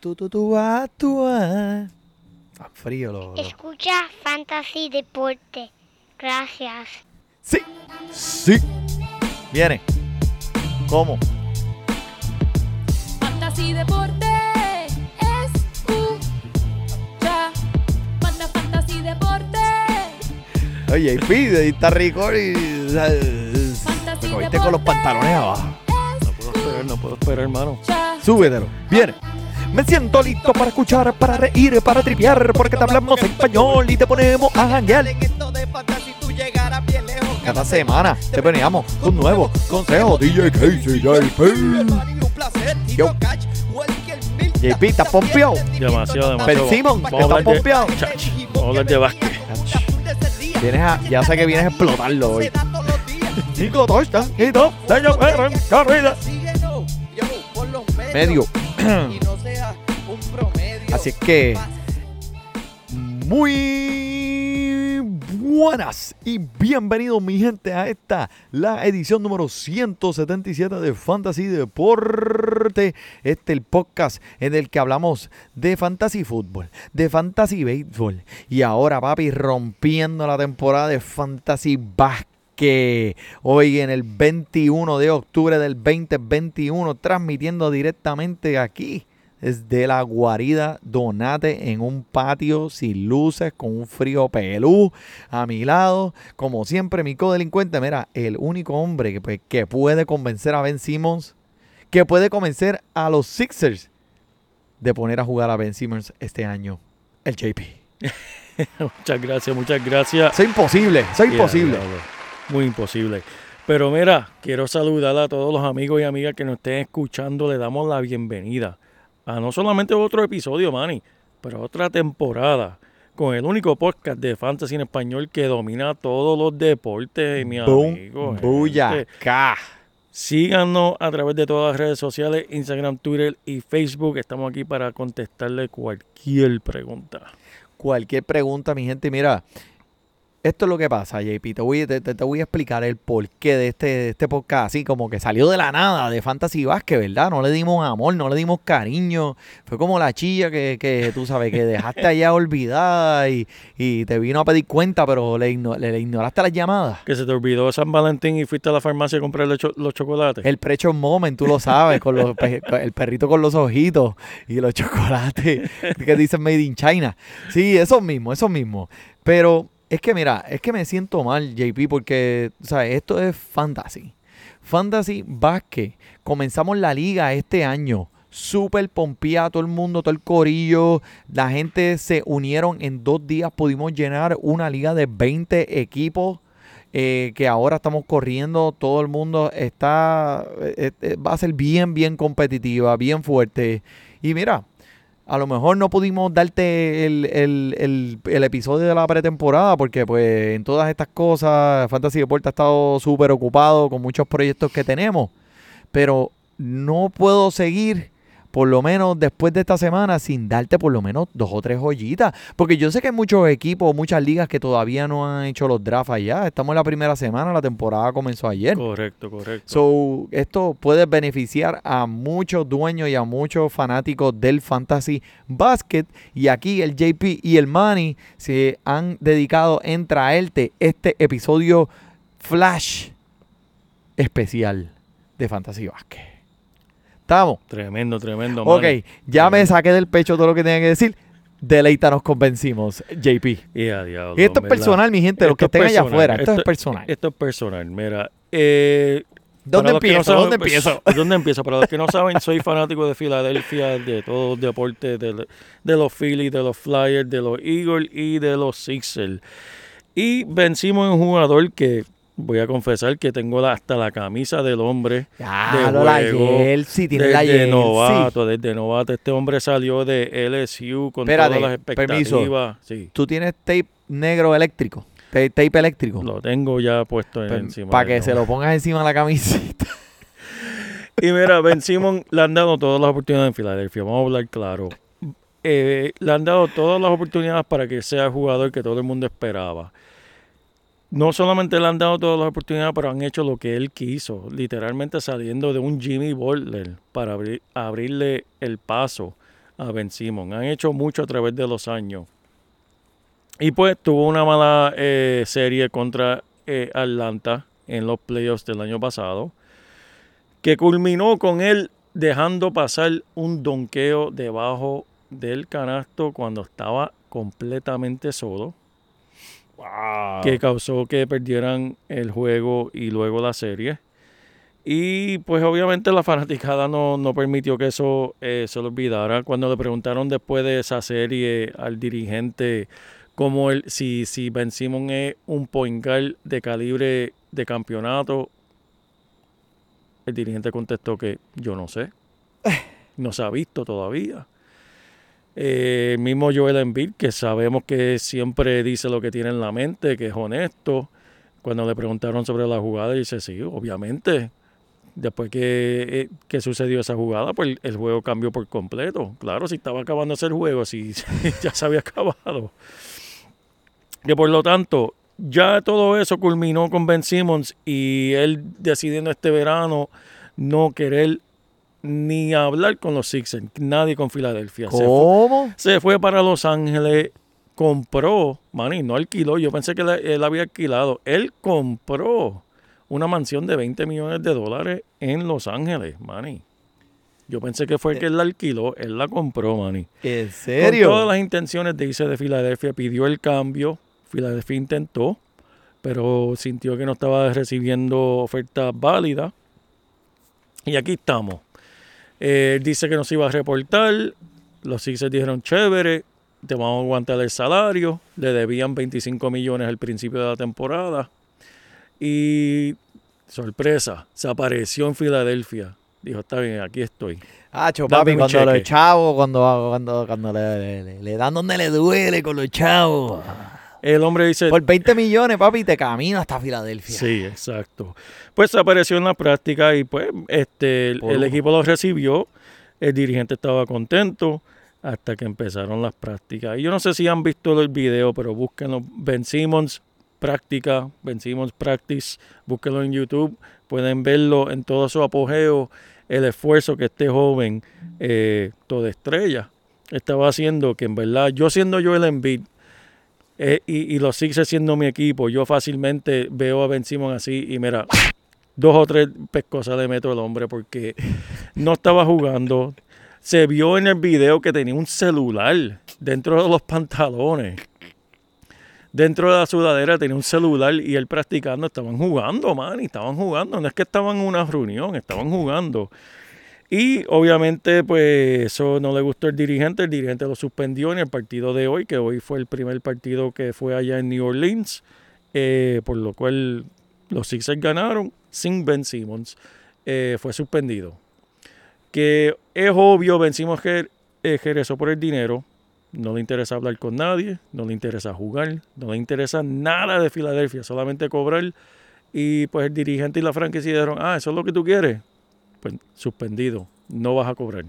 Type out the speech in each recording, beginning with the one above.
tu, tu, tu, ah, tu, ah. Está frío lo, lo- Escucha Fantasy Deporte. Gracias. Sí, sí. Viene. ¿Cómo? Fantasy Deporte escucha. Manda Fantasy Deporte. Oye, y pide, y está rico y... Fantasy Me cogiste con los pantalones abajo. No puedo esperar, no puedo esperar, hermano. Súbetelo. Viene. Me siento listo para escuchar, para reír, para tripear, porque te hablamos español y te ponemos a janguear. Cada semana te veníamos con nuevos consejos. DJ Casey, JP. Un placer, Yo. JP, ¿estás pompeado? Demasiado, demasiado. Ben Simon, ¿estás pompeado? Vamos a hablar de básquet. Vienes a, ya sé que vienes a explotarlo hoy. Cinco touchdowns y corrida. Medio. Así es que muy buenas y bienvenidos mi gente a esta la edición número 177 de Fantasy Deporte. Este el podcast en el que hablamos de fantasy fútbol, de fantasy béisbol y ahora papi rompiendo la temporada de fantasy básquet. Hoy en el 21 de octubre del 2021 transmitiendo directamente aquí desde la guarida Donate en un patio sin luces, con un frío pelú a mi lado. Como siempre, mi codelincuente, mira, el único hombre que, pues, que puede convencer a Ben Simmons, que puede convencer a los Sixers de poner a jugar a Ben Simmons este año, el JP. Muchas gracias, muchas gracias. Es imposible, es imposible. Muy imposible. Pero mira, quiero saludar a todos los amigos y amigas que nos estén escuchando. Le damos la bienvenida a no solamente otro episodio, Manny, pero otra temporada con el único podcast de fantasy en español que domina todos los deportes, mi Boom, amigo. buyaca. Síganos a través de todas las redes sociales, Instagram, Twitter y Facebook. Estamos aquí para contestarle cualquier pregunta. cualquier pregunta, mi gente, mira, esto es lo que pasa, JP. Te voy, te, te- te voy a explicar el porqué de este, de este podcast, así como que salió de la nada, de Fantasy Basket, ¿verdad? No le dimos amor, no le dimos cariño. Fue como la chilla que, que tú sabes, que dejaste allá olvidada y, y te vino a pedir cuenta, pero le, igno- le- le ignoraste las llamadas. Que se te olvidó San Valentín y fuiste a la farmacia a comprar los, cho- los chocolates. El precho moment, tú lo sabes, con los, el perrito con los ojitos y los chocolates que dicen Made in China. Sí, eso mismo, eso mismo. Pero es que mira, es que me siento mal, JP, porque, ¿sabes? Esto es fantasy. Fantasy Basket. Comenzamos la liga este año. Súper pompeada, todo el mundo, todo el corillo. La gente se unieron en dos días. Pudimos llenar una liga de 20 equipos eh, que ahora estamos corriendo, todo el mundo está, eh, eh, va a ser bien, bien competitiva, bien fuerte. Y mira, a lo mejor no pudimos darte el, el- el- el episodio de la pretemporada porque pues en todas estas cosas Fantasy Deporte ha estado súper ocupado con muchos proyectos que tenemos. Pero no puedo seguir por lo menos después de esta semana sin darte por lo menos dos o tres joyitas. Porque yo sé que hay muchos equipos, muchas ligas que todavía no han hecho los drafts allá. Estamos en la primera semana, la temporada comenzó ayer. Correcto, correcto. So, esto puede beneficiar a muchos dueños y a muchos fanáticos del fantasy basket. Y aquí el JP y el Manny se han dedicado en traerte este episodio flash especial de fantasy basket. ¿Estamos? tremendo, tremendo. Ok, mano. ya me saqué del pecho todo lo que tenía que decir. Deleítanos, convencimos, JP. Y a diablo, Y esto es personal, mi gente, los que Esto estén es allá afuera. Esto, es esto- personal. Esto es personal. Mira, eh, ¿Dónde no empiezo? saben, ¿Dónde pues, empiezo? ¿Dónde empiezo? Para los que no saben, soy fanático de Filadelfia, de todos los deportes, de, de los Phillies, de los Flyers, de los Eagles y de los Sixers. Y vencimos a un jugador que voy a confesar que tengo la- hasta la camisa del hombre. Ya, de la jersey, tiene la Desde novato, desde novato. Este hombre salió de LSU con Espérate, todas las expectativas. Sí, Tú tienes tape negro eléctrico, tape, tape eléctrico, lo tengo ya puesto encima. para que se lo pongas encima de la camiseta. Y mira, Ben Simon le han dado todas las oportunidades en Filadelfia. Vamos a hablar claro. Eh, le han dado todas las oportunidades para que sea el jugador que todo el mundo esperaba. No solamente le han dado todas las oportunidades, pero han hecho lo que él quiso. Literalmente saliendo de un Jimmy Butler para abrir- abrirle el paso a Ben Simmons. Han hecho mucho a través de los años. Y pues tuvo una mala eh, serie contra eh, Atlanta en los playoffs del año pasado, que culminó con él dejando pasar un donqueo debajo del canasto cuando estaba completamente solo, que causó que perdieran el juego y luego la serie. Y pues obviamente la fanaticada no, no permitió que eso eh, se lo olvidara. Cuando le preguntaron después de esa serie al dirigente como el, si, si Ben Simon es un point guard de calibre de campeonato, el dirigente contestó que yo no sé. No se ha visto todavía. Eh, mismo Joel Embiid, que sabemos que siempre dice lo que tiene en la mente, que es honesto. Cuando le preguntaron sobre la jugada, dice, sí, obviamente. Después que, eh, que sucedió esa jugada, pues el, el juego cambió por completo. Claro, si estaba acabándose el juego, si ya se había acabado. Que por lo tanto, ya todo eso culminó con Ben Simmons y él decidiendo este verano no querer ni hablar con los Sixers, nadie con Filadelfia. Se fue, ¿Cómo? se fue para Los Ángeles, compró, mani, no alquiló, yo pensé que él, él había alquilado, él compró una mansión de 20 millones de dólares en Los Ángeles, mani. Yo pensé que fue que él la alquiló, él la compró, mani. ¿En Con serio? todas las intenciones de irse de Filadelfia, pidió el cambio. Filadelfia intentó, pero sintió que no estaba recibiendo ofertas válidas. Y aquí estamos. Eh, dice que nos iba a reportar. Los Sixers dijeron, chévere, te vamos a aguantar el salario. Le debían 25 millones al principio de la temporada. Y sorpresa, se apareció en Filadelfia. Dijo, está bien, aquí estoy. Dame papi, cuando cheque. los chavos, cuando, cuando, cuando le, le- le dan donde le duele con los chavos. El hombre dice, Por 20 millones, papi, te camino hasta Filadelfia. Sí, exacto. Pues apareció en la práctica y pues este el, equipo lo recibió, el dirigente estaba contento hasta que empezaron las prácticas. Y yo no sé si han visto el video, pero búsquenlo. Ben Simmons práctica, Ben Simmons practice, búsquenlo en YouTube, pueden verlo en todo su apogeo, el esfuerzo que este joven, eh, toda estrella, estaba haciendo, que en verdad, yo siendo yo el Embiid, eh, y, y los Sixers siendo mi equipo, yo fácilmente veo a Ben Simmons así y mira, dos o tres pescosas le meto el hombre porque no estaba jugando. Se vio en el video que tenía un celular dentro de los pantalones. Dentro de la sudadera tenía un celular y él practicando, estaban jugando, man, y estaban jugando. No es que estaban en una reunión, estaban jugando. Y obviamente, pues eso no le gustó al dirigente. El dirigente lo suspendió en el partido de hoy, que hoy fue el primer partido que fue allá en New Orleans, eh, por lo cual los Sixers ganaron sin Ben Simmons. Eh, fue suspendido. Que es obvio, Ben Simmons que eh, por el dinero. No le interesa hablar con nadie, no le interesa jugar, no le interesa nada de Filadelfia, solamente cobrar. Y pues el dirigente y la franquicia dijeron, ah, eso es lo que tú quieres suspendido, no vas a cobrar.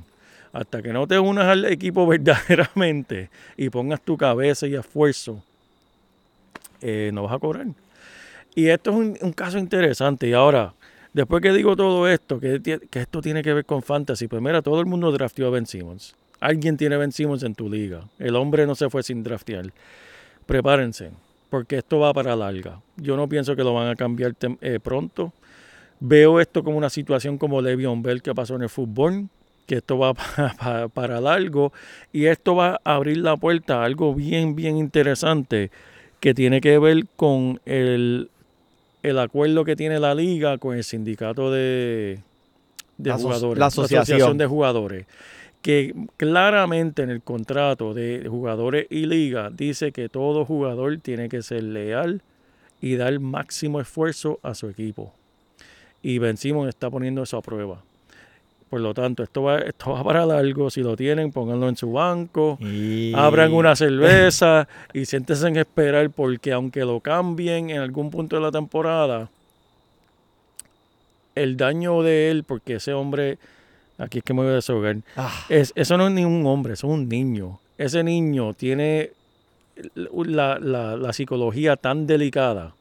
Hasta que no te unas al equipo verdaderamente y pongas tu cabeza y esfuerzo, eh, no vas a cobrar. Y esto es un, un caso interesante. Y ahora, después que digo todo esto, que, que esto tiene que ver con fantasy, pues mira, todo el mundo drafteó a Ben Simmons. Alguien tiene Ben Simmons en tu liga. El hombre no se fue sin draftear. Prepárense, porque esto va para larga. Yo no pienso que lo van a cambiar eh, pronto. Veo esto como una situación como Le'Veon Bell que pasó en el fútbol, que esto va pa- pa- para largo y esto va a abrir la puerta a algo bien, bien interesante que tiene que ver con el, el acuerdo que tiene la liga con el sindicato de, de La aso- jugadores, la asociación. de jugadores, que claramente en el contrato de jugadores y liga dice que todo jugador tiene que ser leal y dar máximo esfuerzo a su equipo. Y Ben Simmons está poniendo eso a prueba. Por lo tanto, esto va, esto va para largo. Si lo tienen, pónganlo en su banco. Y- Abran una cerveza y siéntense en esperar porque aunque lo cambien en algún punto de la temporada, el daño de él, porque ese hombre, aquí es que me voy a desahogar, Ah, es, eso no es ni un hombre, eso es un niño. Ese niño tiene la, la- la psicología tan delicada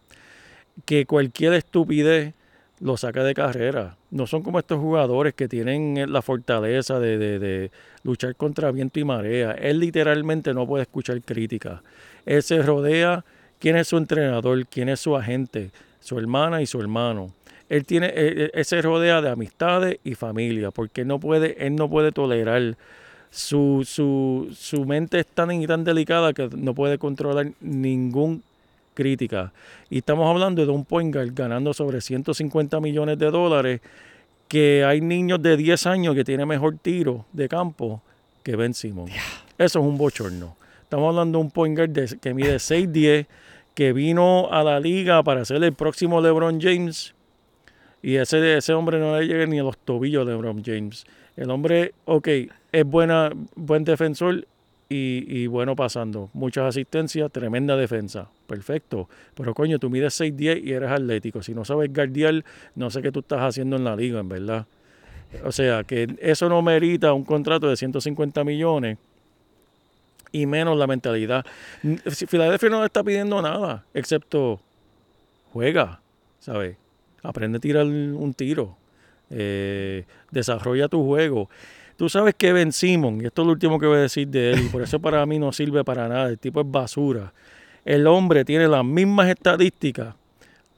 que cualquier estupidez lo saca de carrera. No son como estos jugadores que tienen eh, la fortaleza de, de- luchar contra viento y marea. Él literalmente no puede escuchar críticas. Él se rodea quién es su entrenador, quién es su agente, su hermana y su hermano. Él tiene, él- él se rodea de amistades y familia, porque no puede, él no puede tolerar su, su, su mente es tan y tan delicada que no puede controlar ningún crítica. Y estamos hablando de un point guard ganando sobre 150 millones de dólares, que hay niños de 10 años que tienen mejor tiro de campo que Ben Simon. Eso es un bochorno. Estamos hablando de un point guard de- que mide 6'10", que vino a la liga para ser el próximo LeBron James. Y ese, ese hombre no le llega ni a los tobillos de LeBron James. El hombre, ok, es buena, buen defensor y, bueno pasando. Muchas asistencias, tremenda defensa. Perfecto. Pero coño, tú mides 6'10 y eres atlético. Si no sabes guardiar, no sé qué tú estás haciendo en la liga, en verdad. O sea, que eso no merita un contrato de 150 millones y menos la mentalidad. Filadelfia no está pidiendo nada, excepto juega, ¿sabes? Aprende a tirar un tiro. Eh, desarrolla tu juego. Tú sabes que Ben Simon, y esto es lo último que voy a decir de él, por eso para mí no sirve para nada, el tipo es basura. El hombre tiene las mismas estadísticas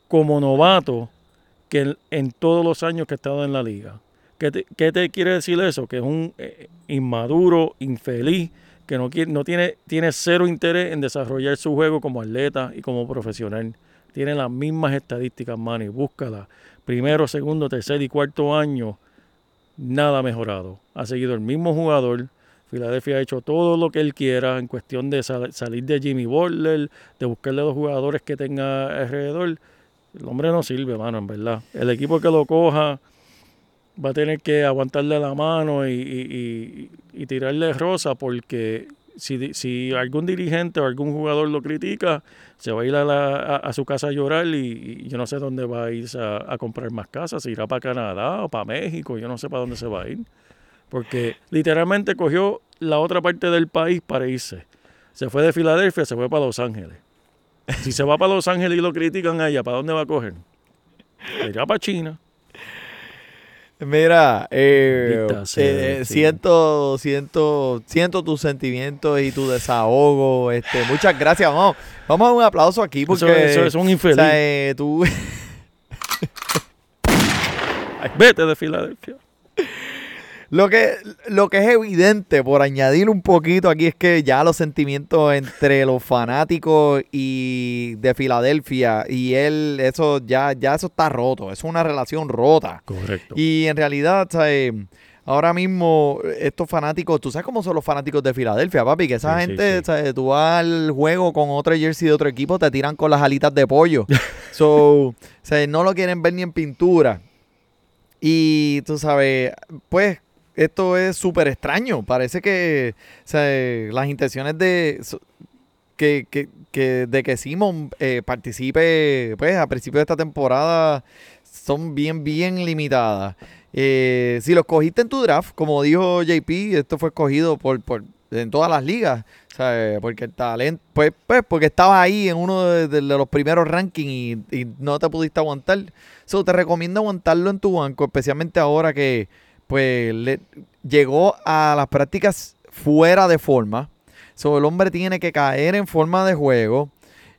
como novato que en, todos los años que ha estado en la liga. ¿Qué te, qué te quiere decir eso? Que es un eh, inmaduro, infeliz, que no, quiere, no tiene, tiene cero interés en desarrollar su juego como atleta y como profesional. Tiene las mismas estadísticas, Manny, búscala. Primero, segundo, tercer y cuarto año, nada mejorado. Ha seguido el mismo jugador. Filadelfia ha hecho todo lo que él quiera en cuestión de sal- salir de Jimmy Butler, de buscarle los jugadores que tenga alrededor. El hombre no sirve, mano, en verdad. El equipo que lo coja va a tener que aguantarle la mano y- y- y tirarle rosa porque si, si algún dirigente o algún jugador lo critica, se va a ir a, su casa a llorar y, yo no sé dónde va a irse a, a comprar más casas, si irá para Canadá o para México, yo no sé para dónde se va a ir. Porque literalmente cogió la otra parte del país para irse. Se fue de Filadelfia, se fue para Los Ángeles. Si se va para Los Ángeles y lo critican allá, ¿para dónde va a coger? Irá para China. Mira, eh, eh, sí. siento, siento, siento tus sentimientos y tu desahogo. Este, muchas gracias. Vamos, vamos a dar un aplauso aquí porque Eso, eso es un o infeliz. sea, eh, tú, Vete de Filadelfia. Lo que, lo que es evidente por añadir un poquito aquí es que ya los sentimientos entre los fanáticos y de Filadelfia y él, eso ya, ya eso está roto. Es una relación rota. Correcto. Y en realidad, ¿sabes? ahora mismo estos fanáticos, tú sabes cómo son los fanáticos de Filadelfia, papi, que esa Sí, sí, gente, sí. ¿sabes? tú vas al juego con otro jersey de otro equipo, te tiran con las alitas de pollo. so, ¿sabes? no lo quieren ver ni en pintura. Y tú sabes, pues esto es súper extraño. Parece que ¿sabes? las intenciones de que, que, que- de que Simon eh, participe pues a principio de esta temporada son bien, bien limitadas. Eh, si lo escogiste en tu draft, como dijo JP, esto fue escogido por, por en todas las ligas, ¿sabes? Porque el talento, pues, pues porque estaba ahí en uno de, de los primeros rankings y, y no te pudiste aguantar. So, te recomiendo aguantarlo en tu banco, especialmente ahora que pues le, llegó a las prácticas fuera de forma. So, el hombre tiene que caer en forma de juego.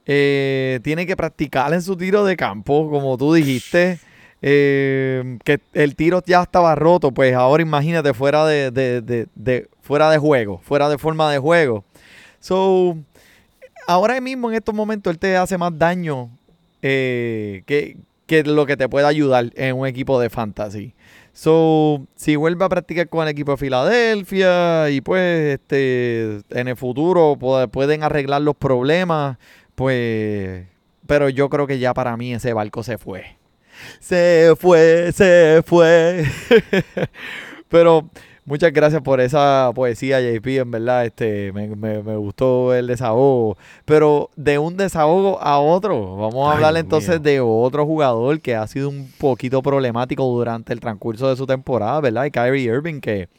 eh, tiene que practicar en su tiro de campo, como tú dijiste. eh, que el tiro ya estaba roto, pues ahora imagínate fuera de, de- de- fuera de juego, fuera de forma de juego. So, ahora mismo en estos momentos él te hace más daño eh, que, que lo que te puede ayudar en un equipo de fantasy. So, si vuelve a practicar con el equipo de Filadelfia y pues este en el futuro pu- pueden arreglar los problemas, pues pero yo creo que ya para mí ese barco se fue. Se fue, se fue. pero muchas gracias por esa poesía, JP, en verdad, este me, me- me gustó el desahogo. Pero de un desahogo a otro, vamos a Ay, hablar entonces de otro jugador que ha sido un poquito problemático durante el transcurso de su temporada, ¿verdad? Y Kyrie Irving, que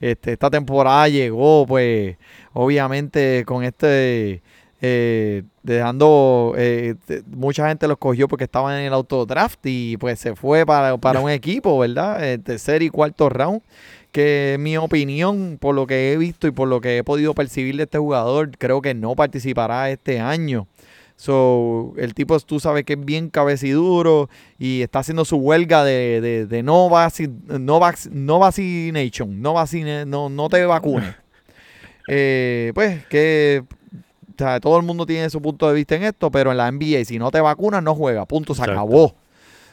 este, esta temporada llegó, pues, obviamente con este eh, dejando, eh, te- mucha gente los cogió porque estaban en el autodraft y pues se fue para, para un equipo, ¿verdad? El tercer y cuarto round. Que mi opinión, por lo que he visto y por lo que he podido percibir de este jugador, creo que no participará este año. So, el tipo, tú sabes que es bien cabeciduro y está haciendo su huelga de, de, de no, vaci- no, vac- no vaccination, no, vacine, no, no te vacunes. Eh, pues que o sea, todo el mundo tiene su punto de vista en esto, pero en la NBA, si no te vacunas, no juega. Punto, se Exacto. acabó.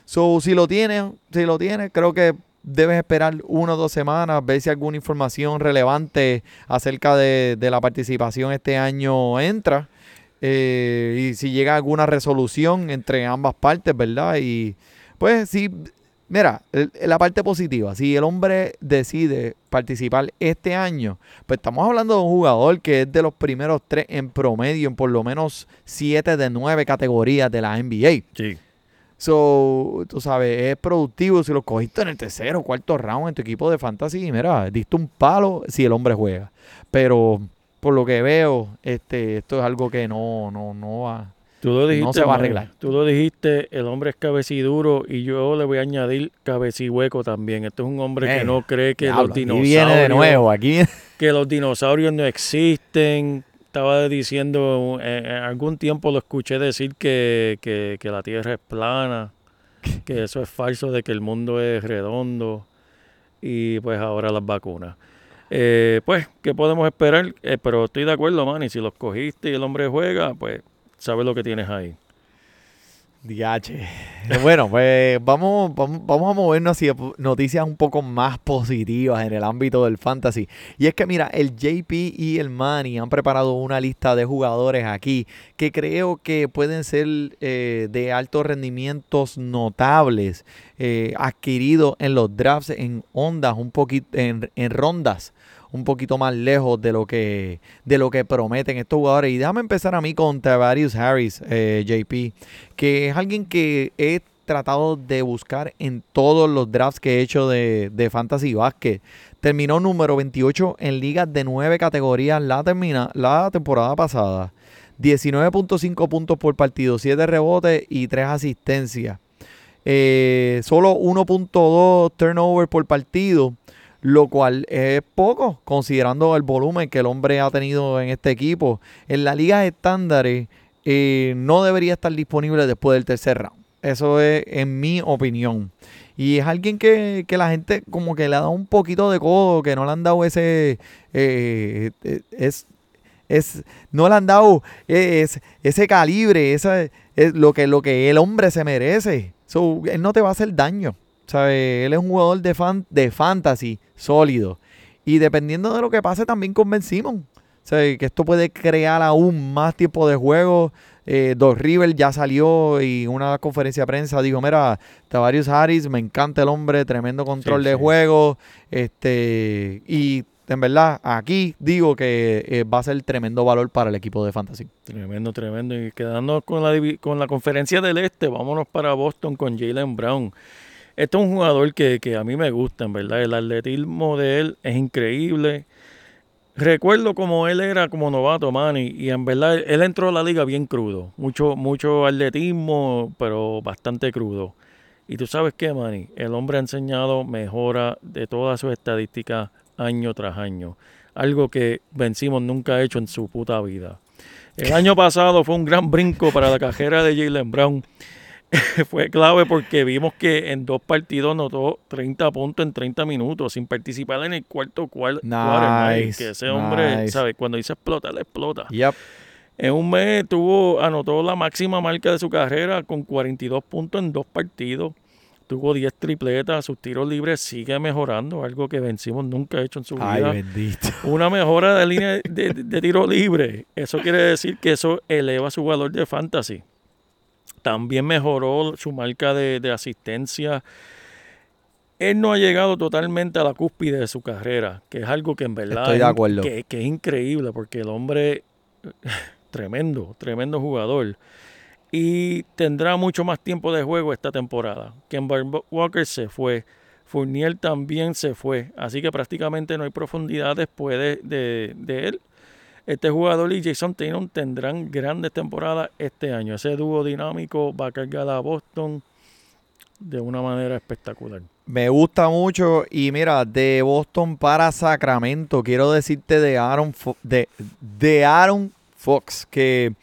So, si lo tienes, si lo tienes, creo que debes esperar una o dos semanas, ver si alguna información relevante acerca de, la participación este año entra. eh, y si llega alguna resolución entre ambas partes, ¿verdad? Y pues sí, mira, la parte positiva, si el hombre decide participar este año, pues estamos hablando de un jugador que es de los primeros tres en promedio en por lo menos siete de nueve categorías de la NBA. Sí. So, tú sabes, es productivo si lo cogiste en el tercero o cuarto round en tu equipo de fantasy. Mira, diste un palo si el hombre juega. Pero por lo que veo, este, esto es algo que no, no, no va. Tú lo dijiste. se va a arreglar. Tú lo dijiste, el hombre es cabeciduro y yo le voy a añadir cabecihueco también. Este es un hombre Eh, que no cree que los aquí dinosaurios. viene de nuevo, aquí que los dinosaurios no existen. Estaba diciendo, eh, en algún tiempo lo escuché decir que, que- que la Tierra es plana, que eso es falso, de que el mundo es redondo y pues ahora las vacunas. Eh, pues, ¿qué podemos esperar? Eh, pero estoy de acuerdo, Manny, si los cogiste y el hombre juega, pues sabes lo que tienes ahí. Diache. Bueno, pues vamos, vamos, vamos a movernos hacia noticias un poco más positivas en el ámbito del fantasy. Y es que mira, el JP y el Manny han preparado una lista de jugadores aquí que creo que pueden ser eh, de altos rendimientos notables eh, adquiridos en los drafts en ondas, un poquito en rondas un poquito más lejos de lo que de lo que prometen estos jugadores. Y déjame empezar a mí con Tavarius Harris, eh, JP, que es alguien que he tratado de buscar en todos los drafts que he hecho de, de Fantasy Basket. Terminó número 28 en ligas de 9 categorías la, termina, la temporada pasada. 19.5 puntos por partido, 7 rebotes y 3 asistencias. Eh, solo 1.2 turnover por partido, lo cual es poco considerando el volumen que el hombre ha tenido en este equipo. En la liga estándares eh, no debería estar disponible después del tercer round. Eso es en mi opinión. Y es alguien que, que la gente como que le ha dado un poquito de codo, que no le han dado ese... eh, eh, es, es, no le han dado es- ese calibre, esa, es lo, que, lo que el hombre se merece. So, él no te va a hacer daño. ¿Sabe? Él es un jugador de, fan, de fantasy sólido. Y dependiendo de lo que pase, también con Ben. ¿sabe? Que esto puede crear aún más tiempo de juego. Eh, Doc River ya salió y en una conferencia de prensa dijo, mira, Tavarius Harris, me encanta el hombre, tremendo control Sí, de sí. juego. Este, y en verdad, aquí digo que eh, va a ser tremendo valor para el equipo de fantasy. Tremendo, tremendo. Y quedando con la, con la conferencia del Este, vámonos para Boston con Jalen Brown. Este es un jugador que, que a mí me gusta, en verdad. El atletismo de él es increíble. Recuerdo como él era como novato, Manny, y en verdad él entró a la liga bien crudo. Mucho, mucho atletismo, pero bastante crudo. Y tú sabes qué, Manny, el hombre ha enseñado mejora de todas sus estadísticas año tras año. Algo que Vencimos nunca ha hecho en su puta vida. El año pasado fue un gran brinco para la carrera de Jalen Brown. fue clave porque vimos que en dos partidos notó 30 puntos en 30 minutos sin participar en el cuarto quarter, Nice, que ese hombre, nice. ¿sabes? Cuando dice explota, le explota. Yep. En un mes tuvo, anotó la máxima marca de su carrera con 42 puntos en dos partidos. Tuvo 10 tripletas, sus tiros libres sigue mejorando, algo que vencimos nunca ha hecho en su Ay, vida. bendito. Una mejora de línea de, de- de tiro libre. Eso quiere decir que eso eleva su valor de fantasy. También mejoró su marca de, de asistencia. Él no ha llegado totalmente a la cúspide de su carrera, que es algo que en verdad Estoy de es- acuerdo. Que, que es increíble, porque el hombre, tremendo, tremendo jugador. Y tendrá mucho más tiempo de juego esta temporada. Kemba Walker se fue. Fournier también se fue. Así que prácticamente no hay profundidad después de, de- de él. Este jugador y Jason Tatum tendrán grandes temporadas este año. Ese dúo dinámico va a cargar a Boston de una manera espectacular. Me gusta mucho y mira, de Boston para Sacramento, quiero decirte de Aaron, Fo- de, de Aaron Fox, que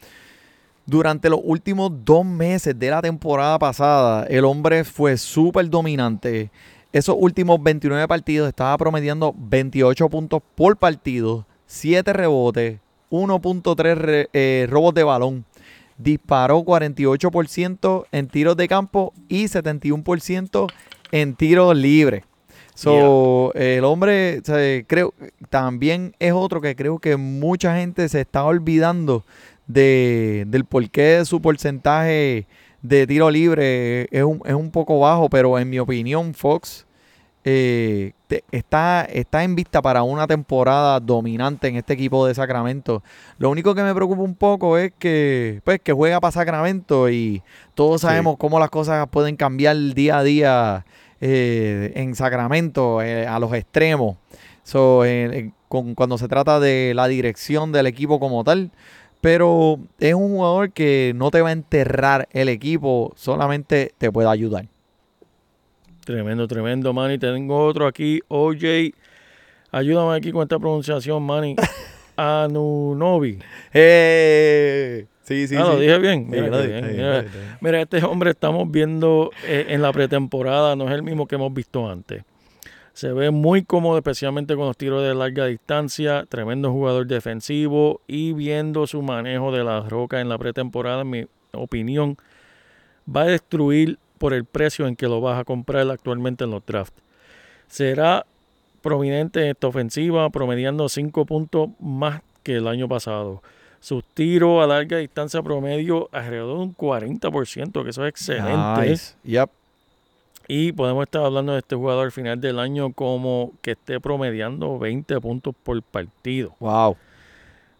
durante los últimos dos meses de la temporada pasada, el hombre fue súper dominante. Esos últimos 29 partidos estaba promediando 28 puntos por partido, 7 rebotes, 1.3 re- eh, robos de balón. Disparó 48% en tiros de campo y 71% en tiros libres. So, el hombre, o sea, creo, también es otro que creo que mucha gente se está olvidando de, del porqué de su porcentaje de tiro libre es un, es un poco bajo, pero en mi opinión, Fox eh, está, está en vista para una temporada dominante en este equipo de Sacramento. Lo único que me preocupa un poco es que, pues, que juega para Sacramento y todos Sí. sabemos cómo las cosas pueden cambiar día a día eh, en Sacramento eh, a los extremos. So, eh, con- cuando se trata de la dirección del equipo como tal. Pero es un jugador que no te va a enterrar el equipo, solamente te puede ayudar. Tremendo, tremendo, Manny. Tengo otro aquí, OJ. Ayúdame aquí con esta pronunciación, Manny. Anunobi. ¡Eh! Sí, sí, ah, lo sí. dije bien. Sí, Mira, lo dije, bien. Mira, este hombre estamos viendo eh, en la pretemporada, no es el mismo que hemos visto antes. Se ve muy cómodo, especialmente con los tiros de larga distancia, tremendo jugador defensivo y viendo su manejo de las rocas en la pretemporada, en mi opinión, va a destruir por el precio en que lo vas a comprar actualmente en los drafts. Será prominente en esta ofensiva, promediando 5 puntos más que el año pasado. Sus tiros a larga distancia promedio alrededor de un 40%, que eso es excelente. Nice. Yep. Y podemos estar hablando de este jugador al final del año como que esté promediando 20 puntos por partido. Wow.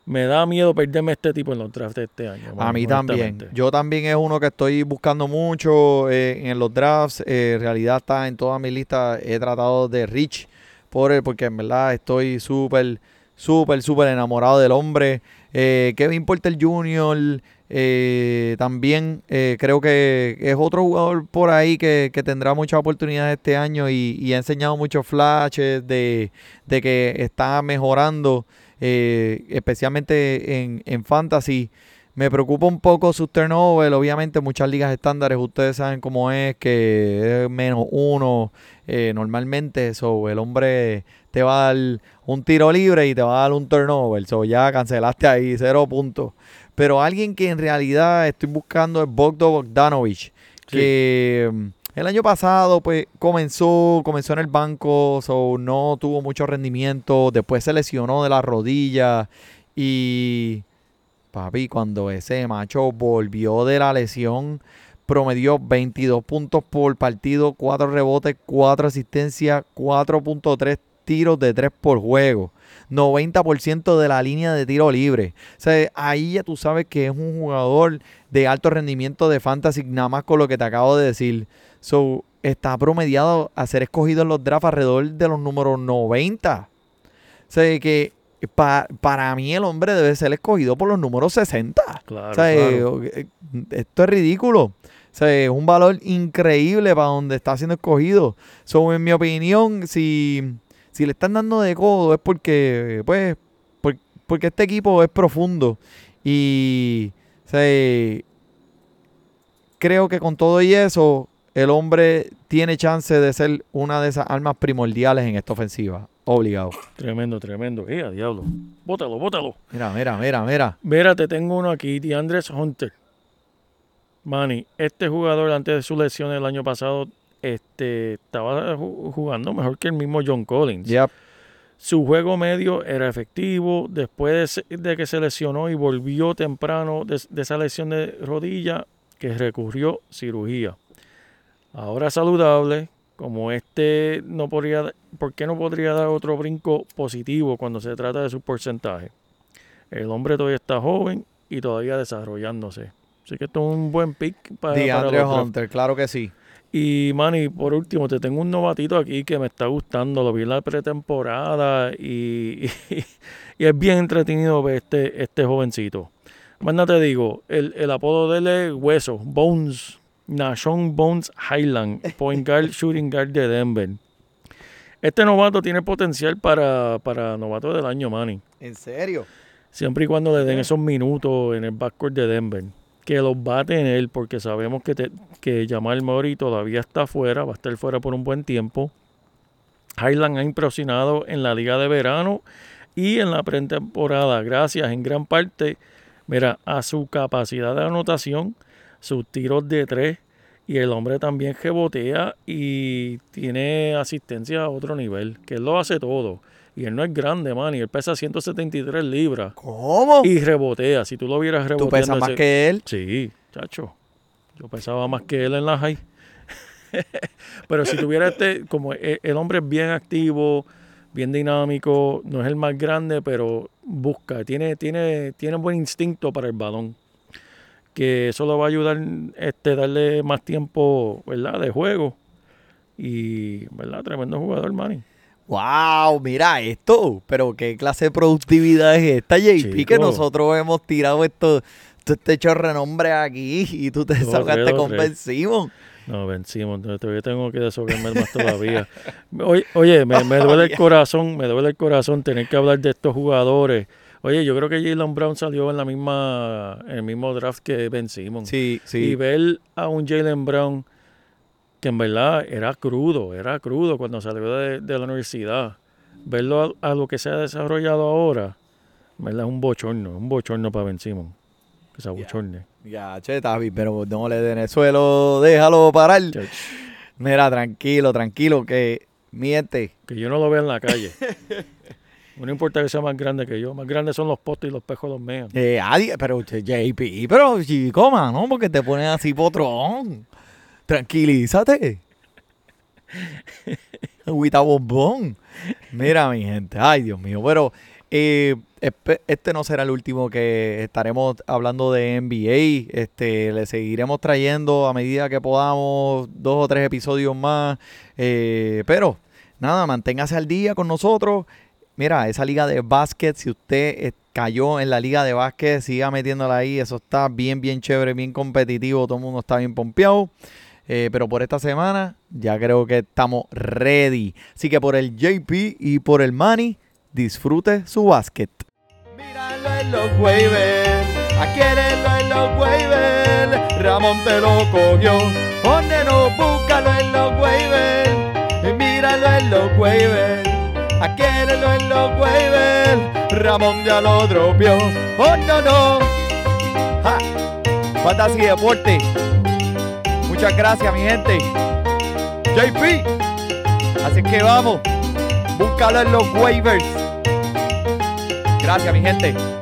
Me da miedo perderme este tipo en los drafts de este año. A mí también. Yo también es uno que estoy buscando mucho eh, en los drafts. Eh, en realidad está en toda mi lista. He tratado de Rich por él porque en verdad estoy súper, súper, súper enamorado del hombre. Eh, Kevin Porter Jr. eh, también creo que es otro jugador por ahí que, que tendrá muchas oportunidades este año y, y ha enseñado muchos flashes de, de que está mejorando, eh, especialmente en, en fantasy. Me preocupa un poco sus turnovers. Obviamente, muchas ligas estándares, ustedes saben cómo es, que es menos uno eh, normalmente. So, el hombre te va a dar un tiro libre y te va a dar un turnover. So, ya cancelaste ahí, cero puntos. Pero alguien que en realidad estoy buscando es Bogdo Bogdanovich, que mm, el año pasado pues comenzó, comenzó en el banco, so, no tuvo mucho rendimiento, después se lesionó de la rodilla y papi, cuando ese macho volvió de la lesión, promedió 22 puntos por partido, 4 rebotes, 4 asistencias, 4.3 tiros de 3 por juego. 90% de la línea de tiro libre. O sea, ahí ya tú sabes que es un jugador de alto rendimiento de fantasy, nada más con lo que te acabo de decir. So, está promediado a ser escogido en los drafts alrededor de los números 90. O sea, que pa- para mí el hombre debe ser escogido por los números 60. Claro, O sea, claro. eh, eh, esto es ridículo. O sea, es un valor increíble para donde está siendo escogido. So, en mi opinión, si, si le están dando de codo es porque, pues, por- porque este equipo es profundo. Y, o sea, creo que con todo y eso, el hombre tiene chance de ser una de esas armas primordiales en esta ofensiva. Obligado. Tremendo, tremendo. ¡Eh, diablo! Bótalo, bótalo. Mira, mira, mira, mira. Mira, te tengo uno aquí, DeAndres Hunter. Manny, este jugador antes de su lesión el año pasado este, estaba ju- jugando mejor que el mismo John Collins. Yep. Su juego medio era efectivo. Después de, de que se lesionó y volvió temprano de, de esa lesión de rodilla, que recurrió cirugía. Ahora saludable, como este no podría, ¿por qué no podría dar otro brinco positivo cuando se trata de su porcentaje? El hombre todavía está joven y todavía desarrollándose. Así que esto es un buen pick para, los drafts. Hunter, claro que sí. Y, Manny, por último, te tengo un novatito aquí que me está gustando. Lo vi en la pretemporada y, y, es bien entretenido ver este, este jovencito. Más nada te digo, el, el apodo de él es Hueso, Bones, Nashon Bones Highland, Point Guard, Shooting Guard de Denver. Este novato tiene potencial para, para novato del año, Manny. ¿En serio? Siempre y cuando le den esos minutos en el backcourt de Denver. Que los va a tener, porque sabemos que, te, que Jamal Murray todavía está fuera, va a estar fuera por un buen tiempo. Highland ha impresionado en la liga de verano y en la pretemporada, gracias en gran parte, mira, a su capacidad de anotación, sus tiros de tres, y el hombre también rebotea y tiene asistencia a otro nivel, que él lo hace todo. Y él no es grande, man, y él pesa 173 libras. ¿Cómo? Y rebotea, si tú lo vieras reboteando. ¿Tú pesas más ese- que él? Sí, chacho. Yo pesaba más que él en la high. Pero si tuviera este, como e- el hombre es bien activo, bien dinámico, no es el más grande, pero busca, tiene, tiene, tiene buen instinto para el balón. Que eso le va a ayudar este, darle más tiempo, ¿verdad? De juego. Y, ¿verdad? Tremendo jugador, Manny. Wow, mira esto. Pero qué clase de productividad es esta, JP, que Chico. nosotros hemos tirado esto, todo este chorre nombre aquí y tú te sacaste con. Ben Simmons. No, vencimos, entonces todavía tengo que deshogarme más todavía. Oye, oye, me, me duele el corazón, me duele el corazón tener que hablar de estos jugadores. Oye, yo creo que Jalen Brown salió en la misma, en el mismo draft que Ben Simmons. Sí, Y sí. ver a un Jalen Brown que en verdad era crudo, era crudo cuando salió de, de la universidad. Verlo a, a lo que se ha desarrollado ahora, en verdad es un bochorno, un bochorno para Ben Simmons. Que se abochorne. Ya, che, Tavi, pero no le den el suelo, déjalo parar. Chach, Mira, tranquilo, tranquilo, que miente. Que yo no lo vea en la calle. No importa que sea más grande que yo. Más grandes son los postes y los pejos mean. Eh, pero JP, pero chico, ¿no? Porque te pones así potrón. Tranquilízate. Agüita. Mira, mi gente. Ay, Dios mío. Pero eh, este no será el último que estaremos hablando de NBA. Este, le seguiremos trayendo a medida que podamos dos o tres episodios más. Eh, pero nada, manténgase al día con nosotros. Mira, esa liga de básquet, si usted eh, cayó en la liga de básquet, siga metiéndola ahí. Eso está bien, bien chévere, bien competitivo. Todo el mundo está bien pompeado. Eh, pero por esta semana ya creo que estamos ready. Así que por el JP y por el Manny, disfrute su básquet. Míralo en los waivers, adquiérelo en los waivers. Ramón te lo cogió, donde no búscalo en los. Míralo en los waivers, en los waivers. Ramón ya lo dropió, oh no no. ¡Ja! Fantasy Deporte. Muchas gracias, mi gente. JP. Así que vamos. Búscalo en los waivers. Gracias, mi gente.